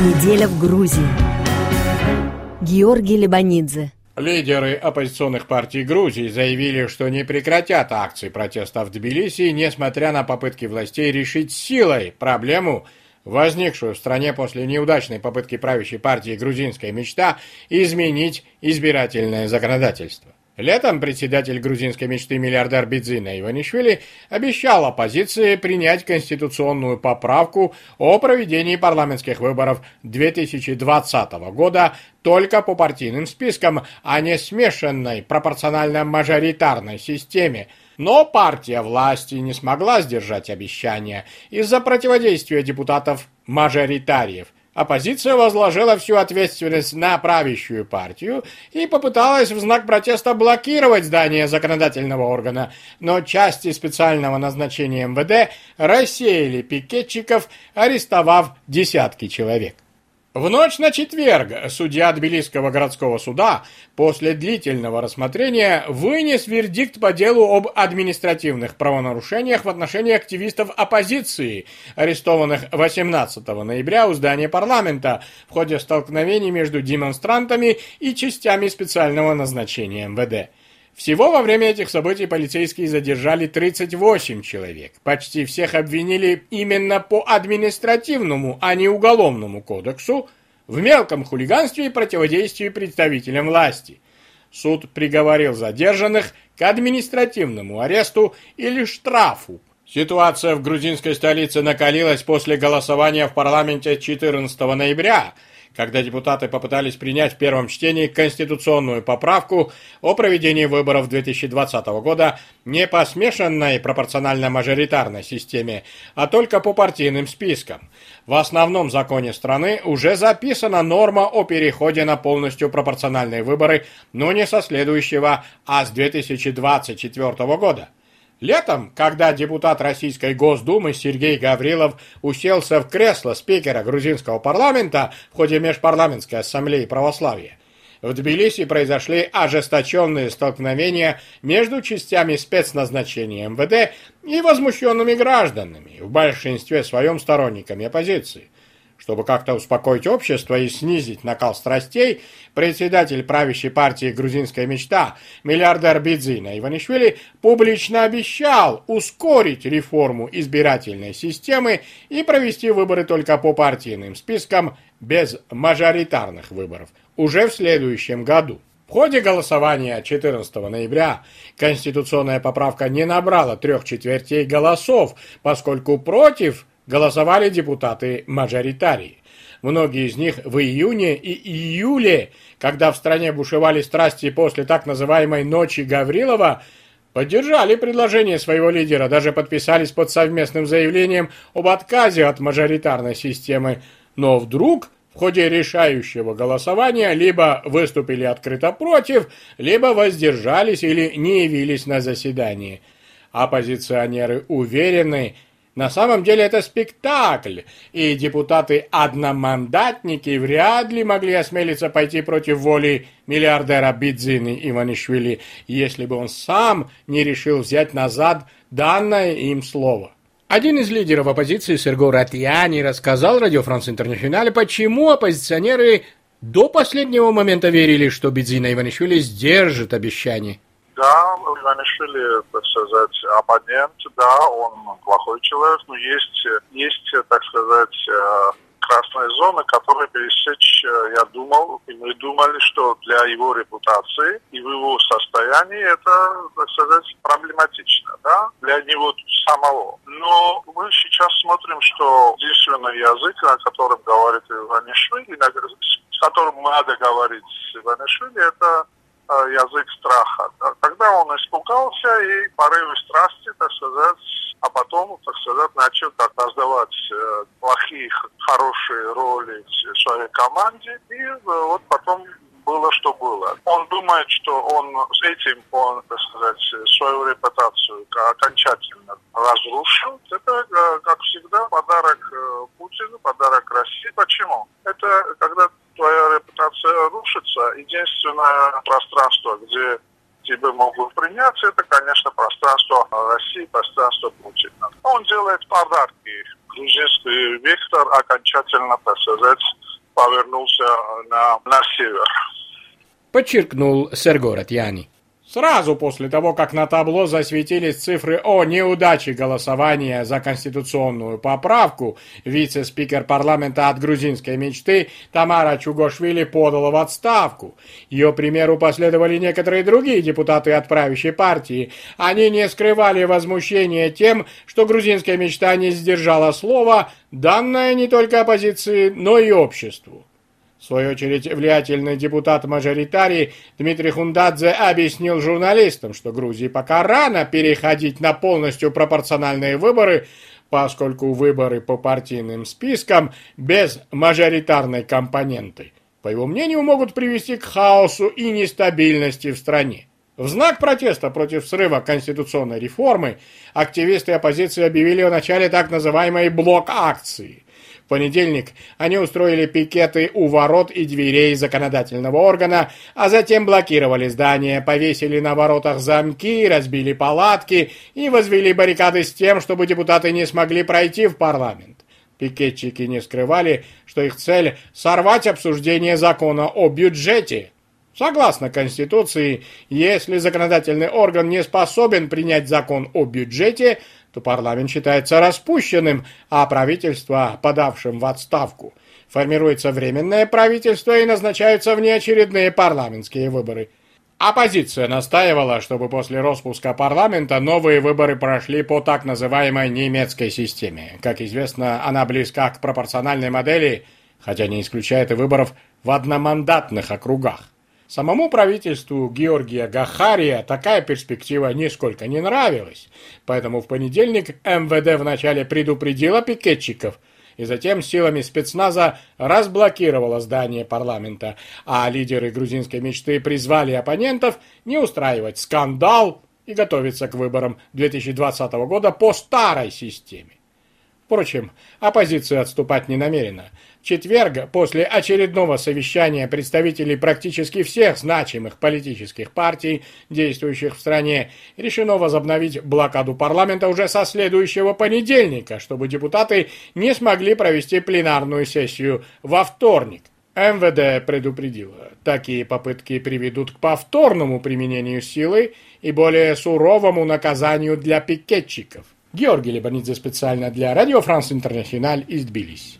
Неделя в Грузии. Георгий Лебанидзе. Лидеры оппозиционных партий Грузии заявили, что не прекратят акции протеста в Тбилиси, несмотря на попытки властей решить силой проблему, возникшую в стране после неудачной попытки правящей партии «Грузинская мечта» изменить избирательное законодательство. Летом председатель грузинской мечты миллиардер Бидзина Иванишвили обещал оппозиции принять конституционную поправку о проведении парламентских выборов 2020 года только по партийным спискам, а не смешанной пропорционально-мажоритарной системе. Но партия власти не смогла сдержать обещания из-за противодействия депутатов-мажоритариев – Оппозиция возложила всю ответственность на правящую партию и попыталась в знак протеста блокировать здание законодательного органа, но части специального назначения МВД рассеяли пикетчиков, арестовав десятки человек. В ночь на четверг судья Тбилисского городского суда после длительного рассмотрения вынес вердикт по делу об административных правонарушениях в отношении активистов оппозиции, арестованных 18 ноября у здания парламента в ходе столкновений между демонстрантами и частями специального назначения МВД. Всего во время этих событий полицейские задержали 38 человек. Почти всех обвинили именно по административному, а не уголовному кодексу в мелком хулиганстве и противодействии представителям власти. Суд приговорил задержанных к административному аресту или штрафу. Ситуация в грузинской столице накалилась после голосования в парламенте 14 ноября – когда депутаты попытались принять в первом чтении конституционную поправку о проведении выборов 2020 года не по смешанной пропорционально-мажоритарной системе, а только по партийным спискам. В основном законе страны уже записана норма о переходе на полностью пропорциональные выборы, но не со следующего, а с 2024 года. Летом, когда депутат Российской Госдумы Сергей Гаврилов уселся в кресло спикера грузинского парламента в ходе межпарламентской ассамблеи православия, в Тбилиси произошли ожесточенные столкновения между частями спецназначения МВД и возмущенными гражданами, в большинстве своем сторонниками оппозиции. Чтобы как-то успокоить общество и снизить накал страстей, председатель правящей партии «Грузинская мечта» миллиардер Бидзина Иванишвили публично обещал ускорить реформу избирательной системы и провести выборы только по партийным спискам без мажоритарных выборов уже в следующем году. В ходе голосования 14 ноября конституционная поправка не набрала трех четвертей голосов, поскольку против голосовали депутаты-мажоритарии. Многие из них в июне и июле, когда в стране бушевали страсти после так называемой «ночи Гаврилова», поддержали предложение своего лидера, даже подписались под совместным заявлением об отказе от мажоритарной системы. Но вдруг в ходе решающего голосования либо выступили открыто против, либо воздержались или не явились на заседание. Оппозиционеры уверены, на самом деле это спектакль, и депутаты-одномандатники вряд ли могли осмелиться пойти против воли миллиардера Бидзины Иванишвили, если бы он сам не решил взять назад данное им слово. Один из лидеров оппозиции, Серго Ратьяни, рассказал Радио Франс Интернационале, почему оппозиционеры до последнего момента верили, что Бидзина Иванишвили сдержит обещание да, Иванишвили, так сказать, абонент, да, он плохой человек, но есть, есть так сказать, э, красные зоны, которые пересечь, э, я думал, и мы думали, что для его репутации и в его состоянии это, так сказать, проблематично, да, для него самого. Но мы сейчас смотрим, что единственный язык, на котором говорит Иванишвили, с которым надо говорить Иванишвили, это Э, язык испугался и порывы страсти, так сказать, а потом, так сказать, начал так раздавать э, плохие, хорошие роли своей команде, и э, вот потом было, что было. Он думает, что он с этим, он, так сказать, свою репутацию окончательно разрушил. Это, как всегда, подарок Путину, подарок России. Почему? Это когда твоя репутация рушится, единственное пространство, где тебе могут принять, это, конечно, пространство России, пространство Путина. Он делает подарки. Грузинский вектор окончательно, так сказать, повернулся на, на север. Подчеркнул Серго Ратьяни. Сразу после того, как на табло засветились цифры о неудаче голосования за конституционную поправку, вице-спикер парламента от грузинской мечты Тамара Чугошвили подала в отставку. Ее примеру последовали некоторые другие депутаты от правящей партии. Они не скрывали возмущения тем, что грузинская мечта не сдержала слова, данное не только оппозиции, но и обществу. В свою очередь, влиятельный депутат-мажоритарий Дмитрий Хундадзе объяснил журналистам, что Грузии пока рано переходить на полностью пропорциональные выборы, поскольку выборы по партийным спискам без мажоритарной компоненты, по его мнению, могут привести к хаосу и нестабильности в стране. В знак протеста против срыва конституционной реформы активисты оппозиции объявили о начале так называемой блок-акции – понедельник они устроили пикеты у ворот и дверей законодательного органа, а затем блокировали здание, повесили на воротах замки, разбили палатки и возвели баррикады с тем, чтобы депутаты не смогли пройти в парламент. Пикетчики не скрывали, что их цель – сорвать обсуждение закона о бюджете. Согласно Конституции, если законодательный орган не способен принять закон о бюджете – то парламент считается распущенным, а правительство подавшим в отставку. Формируется временное правительство и назначаются внеочередные парламентские выборы. Оппозиция настаивала, чтобы после распуска парламента новые выборы прошли по так называемой немецкой системе. Как известно, она близка к пропорциональной модели, хотя не исключает и выборов в одномандатных округах. Самому правительству Георгия Гахария такая перспектива нисколько не нравилась, поэтому в понедельник МВД вначале предупредила пикетчиков и затем силами спецназа разблокировала здание парламента, а лидеры грузинской мечты призвали оппонентов не устраивать скандал и готовиться к выборам 2020 года по старой системе. Впрочем, оппозиция отступать не намерена. В четверг, после очередного совещания представителей практически всех значимых политических партий, действующих в стране, решено возобновить блокаду парламента уже со следующего понедельника, чтобы депутаты не смогли провести пленарную сессию во вторник. МВД предупредило, такие попытки приведут к повторному применению силы и более суровому наказанию для пикетчиков. Георгий Лебанидзе специально для Радио Франс Интернациональ из Тбилиси.